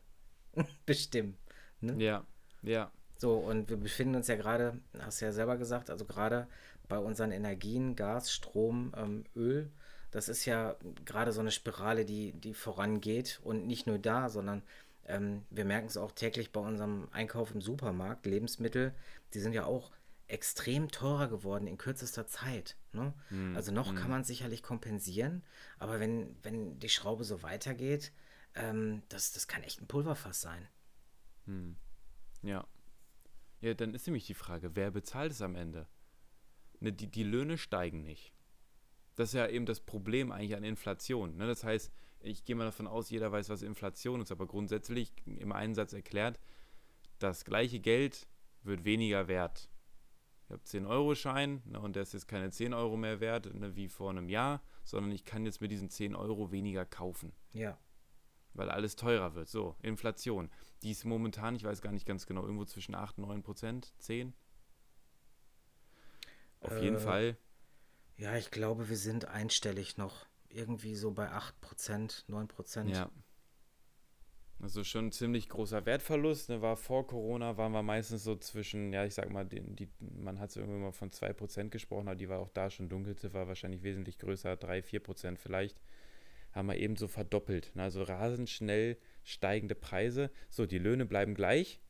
Speaker 2: bestimmen. Ne?
Speaker 1: Ja, ja.
Speaker 2: So, und wir befinden uns ja gerade, hast du ja selber gesagt, also gerade bei unseren Energien, Gas, Strom, ähm, Öl, das ist ja gerade so eine Spirale, die, die vorangeht und nicht nur da, sondern ähm, wir merken es auch täglich bei unserem Einkauf im Supermarkt, Lebensmittel, die sind ja auch extrem teurer geworden in kürzester Zeit. Ne? also noch kann man sicherlich kompensieren, aber wenn, wenn die Schraube so weitergeht, ähm, das, das kann echt ein Pulverfass sein.
Speaker 1: Hm. Ja. Ja, dann ist nämlich die Frage, wer bezahlt es am Ende? Ne, die, die Löhne steigen nicht. das ist ja eben das Problem eigentlich an Inflation. Ne? Das heißt, ich gehe mal davon aus, jeder weiß, was Inflation ist, aber grundsätzlich im Einsatz erklärt, das gleiche Geld wird weniger wert. Ich habe 10-Euro-Schein ne, und der ist jetzt keine 10 Euro mehr wert ne, wie vor einem Jahr, sondern ich kann jetzt mit diesen 10 Euro weniger kaufen.
Speaker 2: Ja.
Speaker 1: Weil alles teurer wird. So, Inflation. Die ist momentan, ich weiß gar nicht ganz genau, irgendwo zwischen 8 und 9 Prozent, 10. Auf äh, jeden Fall.
Speaker 2: Ja, ich glaube, wir sind einstellig noch. Irgendwie so bei 8 Prozent, 9 Prozent.
Speaker 1: Ja. Also schon ein ziemlich großer Wertverlust. Ne? War vor Corona waren wir meistens so zwischen, ja, ich sag mal, die, die man hat es irgendwann mal von 2% gesprochen, aber die war auch da schon Dunkelziffer, wahrscheinlich wesentlich größer, 3, 4% vielleicht. Haben wir eben so verdoppelt. Ne? Also rasend schnell steigende Preise. So, die Löhne bleiben gleich.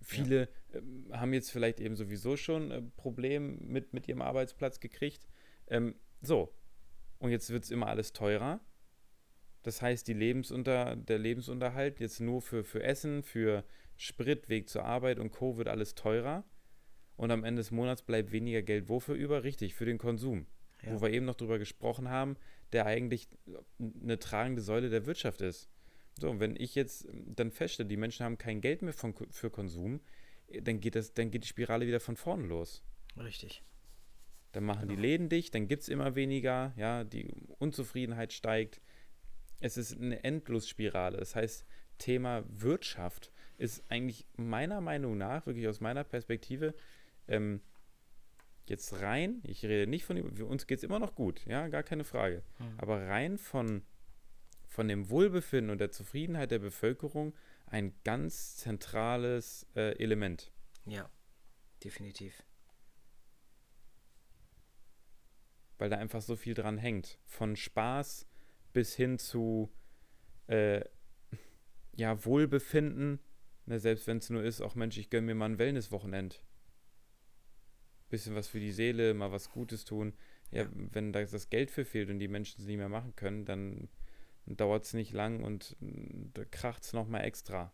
Speaker 1: Viele ja. äh, haben jetzt vielleicht eben sowieso schon ein äh, Problem mit, mit ihrem Arbeitsplatz gekriegt. Ähm, so, und jetzt wird es immer alles teurer. Das heißt, die Lebensunter, der Lebensunterhalt jetzt nur für, für Essen, für Sprit, Weg zur Arbeit und Co. wird alles teurer. Und am Ende des Monats bleibt weniger Geld wofür über? Richtig, für den Konsum. Ja. Wo wir eben noch drüber gesprochen haben, der eigentlich eine tragende Säule der Wirtschaft ist. So, und wenn ich jetzt dann feststelle, die Menschen haben kein Geld mehr von, für Konsum, dann geht, das, dann geht die Spirale wieder von vorne los.
Speaker 2: Richtig.
Speaker 1: Dann machen genau. die Läden dicht, dann gibt es immer weniger, ja, die Unzufriedenheit steigt, es ist eine Endlosspirale. Das heißt, Thema Wirtschaft ist eigentlich meiner Meinung nach, wirklich aus meiner Perspektive, ähm, jetzt rein, ich rede nicht von, für uns geht es immer noch gut, ja, gar keine Frage, mhm. aber rein von, von dem Wohlbefinden und der Zufriedenheit der Bevölkerung ein ganz zentrales äh, Element.
Speaker 2: Ja, definitiv.
Speaker 1: Weil da einfach so viel dran hängt. Von Spaß bis hin zu äh, ja, Wohlbefinden. Ne, selbst wenn es nur ist, auch Mensch, ich gönne mir mal ein Wellnesswochenend. Bisschen was für die Seele, mal was Gutes tun. Ja, ja. wenn da das Geld für fehlt und die Menschen es nicht mehr machen können, dann, dauert es nicht lang und da kracht es nochmal extra.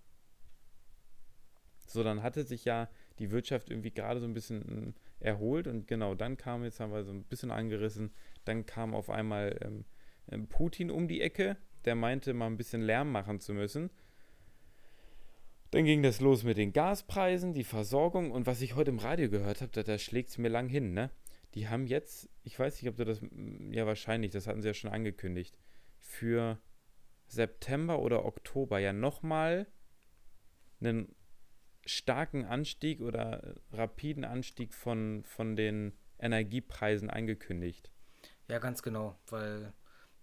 Speaker 1: So, dann hatte sich ja die Wirtschaft irgendwie gerade so ein bisschen hm, erholt und genau dann kam, jetzt haben wir so ein bisschen angerissen, dann kam auf einmal ähm, ähm, Putin um die Ecke, der meinte, mal ein bisschen Lärm machen zu müssen. Dann ging das los mit den Gaspreisen, die Versorgung und was ich heute im Radio gehört habe, da, da schlägt es mir lang hin, ne? Die haben jetzt, ich weiß nicht, ob du das, ja wahrscheinlich, das hatten sie ja schon angekündigt, für September oder Oktober ja nochmal einen starken Anstieg oder rapiden Anstieg von, von den Energiepreisen angekündigt.
Speaker 2: Ja, ganz genau, weil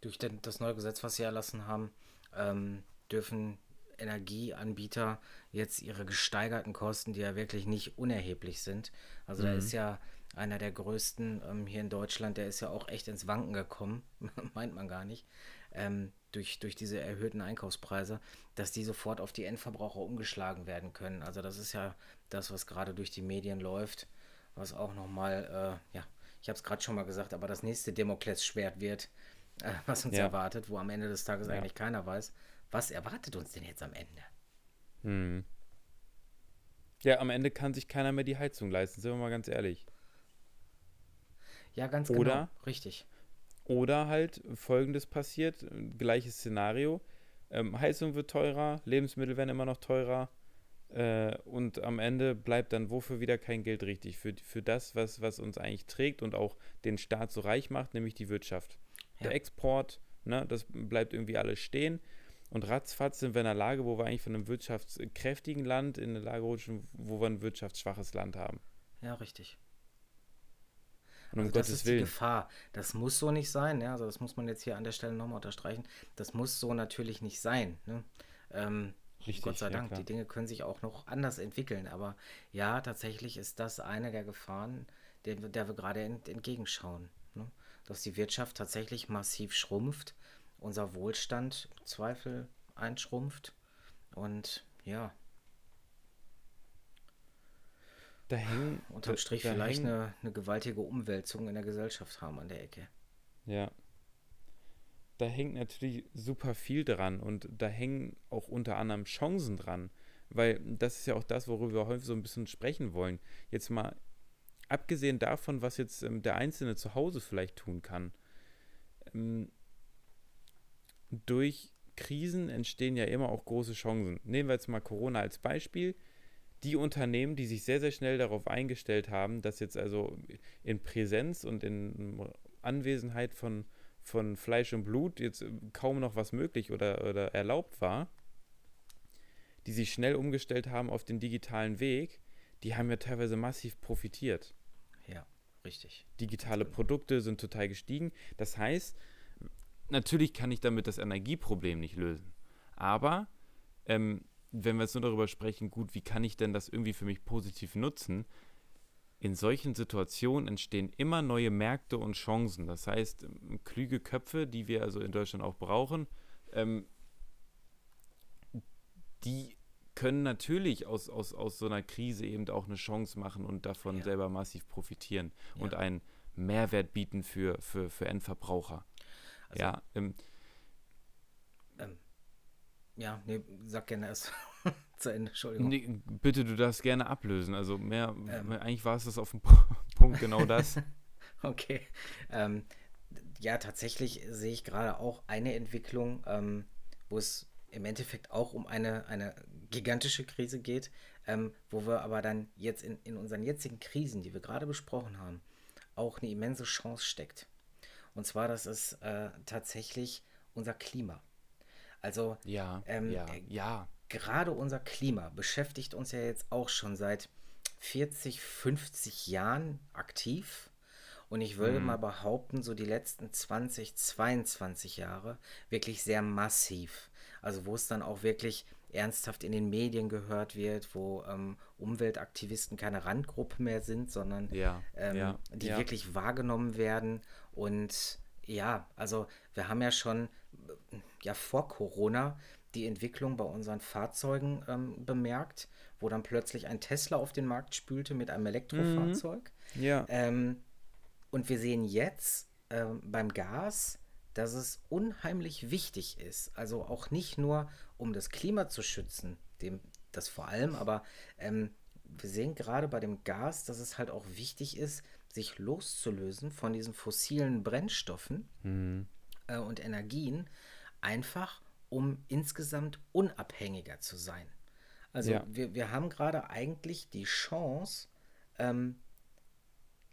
Speaker 2: durch den, das neue Gesetz, was sie erlassen haben, ähm, dürfen Energieanbieter jetzt ihre gesteigerten Kosten, die ja wirklich nicht unerheblich sind. Also mhm. da ist ja einer der größten ähm, hier in Deutschland, der ist ja auch echt ins Wanken gekommen, meint man gar nicht, ähm, durch, durch diese erhöhten Einkaufspreise, dass die sofort auf die Endverbraucher umgeschlagen werden können. Also das ist ja das, was gerade durch die Medien läuft, was auch nochmal, äh, ja, ich habe es gerade schon mal gesagt, aber das nächste Demoklesschwert wird, äh, was uns ja. erwartet, wo am Ende des Tages ja. eigentlich keiner weiß, was erwartet uns denn jetzt am Ende?
Speaker 1: Hm. Ja, am Ende kann sich keiner mehr die Heizung leisten, sind wir mal ganz ehrlich.
Speaker 2: Ja, ganz
Speaker 1: oder,
Speaker 2: genau, richtig.
Speaker 1: Oder halt folgendes passiert, gleiches Szenario, ähm, Heizung wird teurer, Lebensmittel werden immer noch teurer äh, und am Ende bleibt dann wofür wieder kein Geld richtig, für, für das, was, was uns eigentlich trägt und auch den Staat so reich macht, nämlich die Wirtschaft ja. der Export, ne, das bleibt irgendwie alles stehen. Und ratzfatz sind wir in einer Lage, wo wir eigentlich von einem wirtschaftskräftigen Land in eine Lage rutschen, wo wir ein wirtschaftsschwaches Land haben.
Speaker 2: Ja, richtig.
Speaker 1: Und um also das ist Willen. die
Speaker 2: Gefahr. Das muss so nicht sein. Ja? Also das muss man jetzt hier an der Stelle nochmal unterstreichen. Das muss so natürlich nicht sein. Ne? Ähm, Richtig, Gott sei ja, Dank, klar. die Dinge können sich auch noch anders entwickeln. Aber ja, tatsächlich ist das eine der Gefahren, der, der wir gerade ent, entgegenschauen. Ne? dass die Wirtschaft tatsächlich massiv schrumpft, unser Wohlstand im Zweifel einschrumpft und ja.
Speaker 1: Da hängen,
Speaker 2: unterm Strich da vielleicht hängen, eine, eine gewaltige Umwälzung in der Gesellschaft haben an der Ecke.
Speaker 1: Ja. Da hängt natürlich super viel dran und da hängen auch unter anderem Chancen dran, weil das ist ja auch das, worüber wir heute so ein bisschen sprechen wollen. Jetzt mal abgesehen davon, was jetzt ähm, der Einzelne zu Hause vielleicht tun kann, ähm, durch Krisen entstehen ja immer auch große Chancen. Nehmen wir jetzt mal Corona als Beispiel. Die Unternehmen, die sich sehr, sehr schnell darauf eingestellt haben, dass jetzt also in Präsenz und in Anwesenheit von, von Fleisch und Blut jetzt kaum noch was möglich oder, oder erlaubt war, die sich schnell umgestellt haben auf den digitalen Weg, die haben ja teilweise massiv profitiert.
Speaker 2: Ja, richtig.
Speaker 1: Digitale Produkte sind total gestiegen. Das heißt, natürlich kann ich damit das Energieproblem nicht lösen. Aber ähm, wenn wir jetzt nur darüber sprechen, gut, wie kann ich denn das irgendwie für mich positiv nutzen? In solchen Situationen entstehen immer neue Märkte und Chancen. Das heißt, ähm, klüge Köpfe, die wir also in Deutschland auch brauchen, ähm, die können natürlich aus, aus, aus so einer Krise eben auch eine Chance machen und davon ja. selber massiv profitieren ja. und einen Mehrwert bieten für, für, für Endverbraucher. Also, ja, ähm,
Speaker 2: ähm, ja, nee, sag gerne erst zu Ende, Entschuldigung.
Speaker 1: Nee, bitte, du darfst gerne ablösen. Also mehr, ähm, eigentlich war es das auf dem Punkt genau das.
Speaker 2: okay. Ähm, ja, tatsächlich sehe ich gerade auch eine Entwicklung, ähm, wo es im Endeffekt auch um eine, eine gigantische Krise geht, ähm, wo wir aber dann jetzt in, in unseren jetzigen Krisen, die wir gerade besprochen haben, auch eine immense Chance steckt. Und zwar, das ist äh, tatsächlich unser Klima. Also,
Speaker 1: ja, ähm, ja,
Speaker 2: äh,
Speaker 1: ja.
Speaker 2: gerade unser Klima beschäftigt uns ja jetzt auch schon seit 40, 50 Jahren aktiv. Und ich würde mhm. mal behaupten, so die letzten 20, 22 Jahre wirklich sehr massiv. Also wo es dann auch wirklich ernsthaft in den Medien gehört wird, wo ähm, Umweltaktivisten keine Randgruppe mehr sind, sondern
Speaker 1: ja,
Speaker 2: ähm,
Speaker 1: ja,
Speaker 2: die
Speaker 1: ja.
Speaker 2: wirklich wahrgenommen werden. Und ja, also wir haben ja schon ja vor Corona die Entwicklung bei unseren Fahrzeugen ähm, bemerkt, wo dann plötzlich ein Tesla auf den Markt spülte mit einem Elektrofahrzeug.
Speaker 1: Mhm. Ja.
Speaker 2: Ähm, und wir sehen jetzt äh, beim Gas, dass es unheimlich wichtig ist, also auch nicht nur um das Klima zu schützen, dem das vor allem, aber ähm, wir sehen gerade bei dem Gas, dass es halt auch wichtig ist, sich loszulösen von diesen fossilen Brennstoffen
Speaker 1: mhm.
Speaker 2: äh, und Energien, einfach um insgesamt unabhängiger zu sein. Also ja. wir, wir haben gerade eigentlich die Chance, ähm,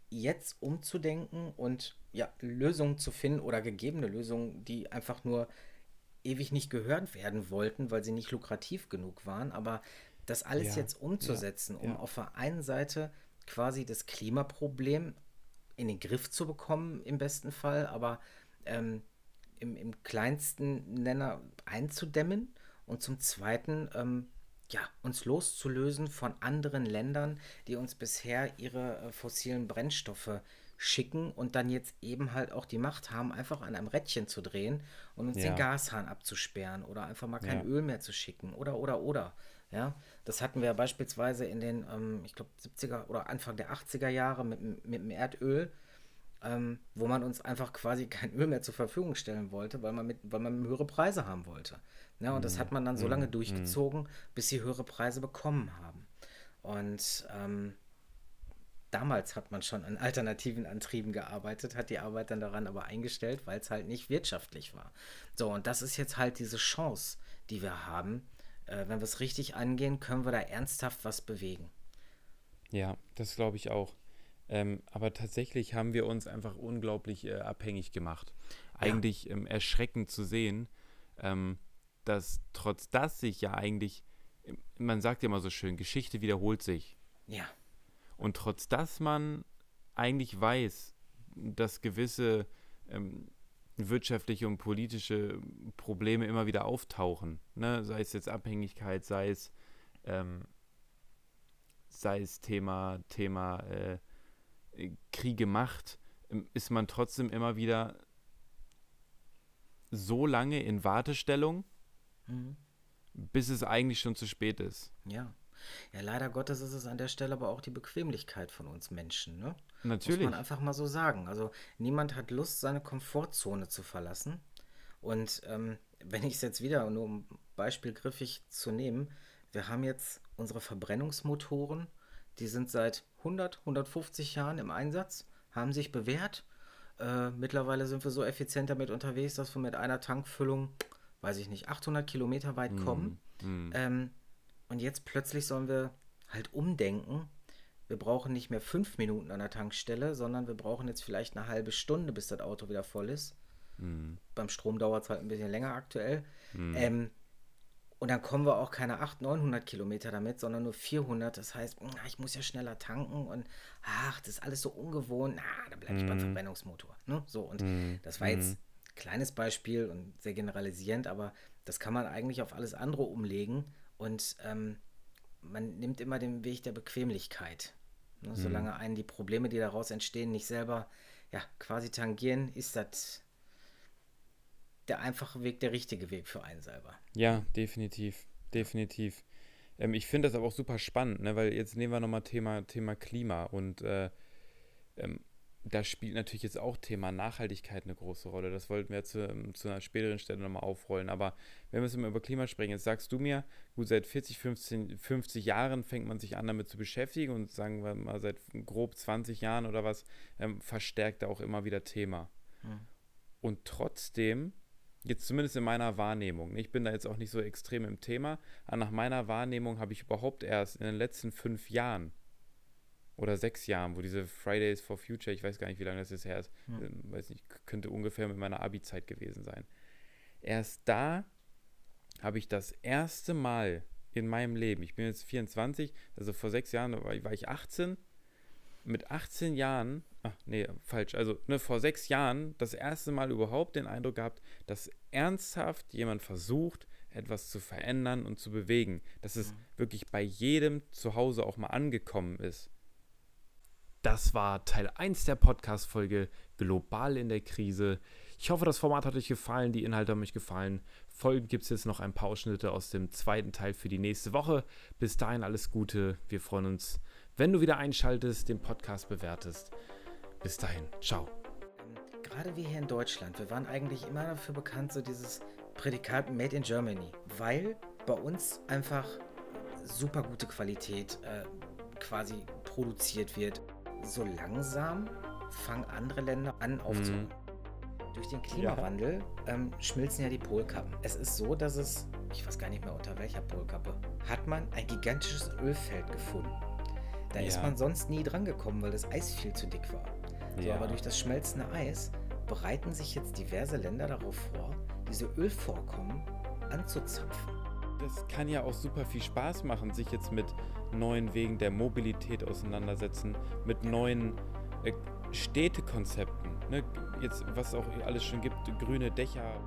Speaker 2: jetzt umzudenken und ja, Lösungen zu finden oder gegebene Lösungen, die einfach nur ewig nicht gehört werden wollten, weil sie nicht lukrativ genug waren, aber das alles ja, jetzt umzusetzen, ja, um auf der einen Seite quasi das Klimaproblem in den Griff zu bekommen, im besten Fall, aber ähm, im, im kleinsten Nenner einzudämmen und zum zweiten ähm, ja, uns loszulösen von anderen Ländern, die uns bisher ihre äh, fossilen Brennstoffe schicken und dann jetzt eben halt auch die Macht haben, einfach an einem Rädchen zu drehen und uns ja. den Gashahn abzusperren oder einfach mal kein ja. Öl mehr zu schicken oder oder oder. Ja, das hatten wir beispielsweise in den, ähm, ich glaube, 70er oder Anfang der 80er Jahre mit, mit dem Erdöl, ähm, wo man uns einfach quasi kein Öl mehr zur Verfügung stellen wollte, weil man, mit, weil man höhere Preise haben wollte. Ja, und das mhm. hat man dann so lange mhm. durchgezogen, bis sie höhere Preise bekommen haben. Und ähm, damals hat man schon an alternativen Antrieben gearbeitet, hat die Arbeit dann daran aber eingestellt, weil es halt nicht wirtschaftlich war. So, und das ist jetzt halt diese Chance, die wir haben. Äh, wenn wir es richtig angehen, können wir da ernsthaft was bewegen.
Speaker 1: Ja, das glaube ich auch. Ähm, aber tatsächlich haben wir uns einfach unglaublich äh, abhängig gemacht. Eigentlich ja. ähm, erschreckend zu sehen, ähm, dass trotz das sich ja eigentlich, man sagt ja immer so schön, Geschichte wiederholt sich.
Speaker 2: Ja.
Speaker 1: Und trotz dass man eigentlich weiß, dass gewisse ähm, wirtschaftliche und politische Probleme immer wieder auftauchen, ne? sei es jetzt Abhängigkeit, sei es, ähm, sei es Thema, Thema äh, Kriege, Macht, ähm, ist man trotzdem immer wieder so lange in Wartestellung, mhm. bis es eigentlich schon zu spät ist.
Speaker 2: Ja. Ja, leider Gottes ist es an der Stelle aber auch die Bequemlichkeit von uns Menschen, ne?
Speaker 1: Natürlich.
Speaker 2: Muss man einfach mal so sagen. Also niemand hat Lust, seine Komfortzone zu verlassen. Und ähm, wenn ich es jetzt wieder, nur um beispielgriffig zu nehmen, wir haben jetzt unsere Verbrennungsmotoren, die sind seit 100, 150 Jahren im Einsatz, haben sich bewährt. Äh, mittlerweile sind wir so effizient damit unterwegs, dass wir mit einer Tankfüllung, weiß ich nicht, 800 Kilometer weit kommen. Mm. Ähm, und jetzt plötzlich sollen wir halt umdenken. Wir brauchen nicht mehr fünf Minuten an der Tankstelle, sondern wir brauchen jetzt vielleicht eine halbe Stunde, bis das Auto wieder voll ist. Mm. Beim Strom dauert es halt ein bisschen länger aktuell. Mm. Ähm, und dann kommen wir auch keine 800, 900 Kilometer damit, sondern nur 400. Das heißt, ich muss ja schneller tanken und ach, das ist alles so ungewohnt. Na, da bleibe ich mm. beim mhm. Verbrennungsmotor. Ne? So, und mm. das war jetzt ein mhm. kleines Beispiel und sehr generalisierend, aber das kann man eigentlich auf alles andere umlegen. Und ähm, man nimmt immer den Weg der Bequemlichkeit. Ne? Mm. Solange einen die Probleme, die daraus entstehen, nicht selber ja, quasi tangieren, ist das der einfache Weg der richtige Weg für einen selber.
Speaker 1: Ja, definitiv. Definitiv. Ähm, ich finde das aber auch super spannend, ne? weil jetzt nehmen wir nochmal Thema, Thema Klima und äh, ähm, da spielt natürlich jetzt auch Thema Nachhaltigkeit eine große Rolle. Das wollten wir zu, ähm, zu einer späteren Stelle nochmal aufrollen. Aber wenn wir jetzt mal über Klima sprechen, jetzt sagst du mir, gut, seit 40, 15, 50 Jahren fängt man sich an, damit zu beschäftigen und sagen wir mal seit grob 20 Jahren oder was, ähm, verstärkt da auch immer wieder Thema. Hm. Und trotzdem Jetzt zumindest in meiner Wahrnehmung. Ich bin da jetzt auch nicht so extrem im Thema, aber nach meiner Wahrnehmung habe ich überhaupt erst in den letzten fünf Jahren oder sechs Jahren, wo diese Fridays for Future, ich weiß gar nicht, wie lange das jetzt her ist, hm. weiß nicht, könnte ungefähr mit meiner Abi-Zeit gewesen sein. Erst da habe ich das erste Mal in meinem Leben, ich bin jetzt 24, also vor sechs Jahren war ich 18, mit 18 Jahren ach nee, falsch, also ne, vor sechs Jahren das erste Mal überhaupt den Eindruck gehabt, dass ernsthaft jemand versucht, etwas zu verändern und zu bewegen. Dass es mhm. wirklich bei jedem zu Hause auch mal angekommen ist. Das war Teil 1 der Podcast-Folge Global in der Krise. Ich hoffe, das Format hat euch gefallen, die Inhalte haben euch gefallen. Folgen gibt es jetzt noch ein paar Ausschnitte aus dem zweiten Teil für die nächste Woche. Bis dahin alles Gute. Wir freuen uns, wenn du wieder einschaltest, den Podcast bewertest. Bis dahin, ciao.
Speaker 2: Gerade wir hier in Deutschland, wir waren eigentlich immer dafür bekannt, so dieses Prädikat Made in Germany, weil bei uns einfach super gute Qualität äh, quasi produziert wird. So langsam fangen andere Länder an aufzuholen. Mhm. Durch den Klimawandel ja. ähm, schmilzen ja die Polkappen. Es ist so, dass es, ich weiß gar nicht mehr unter welcher Polkappe, hat man ein gigantisches Ölfeld gefunden. Da ja. ist man sonst nie dran gekommen, weil das Eis viel zu dick war. So, aber durch das schmelzende Eis bereiten sich jetzt diverse Länder darauf vor, diese Ölvorkommen anzuzapfen.
Speaker 1: Das kann ja auch super viel Spaß machen, sich jetzt mit neuen Wegen der Mobilität auseinandersetzen, mit neuen äh, Städtekonzepten. Ne? Jetzt, was auch alles schon gibt, grüne Dächer.